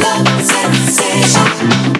Love sensation.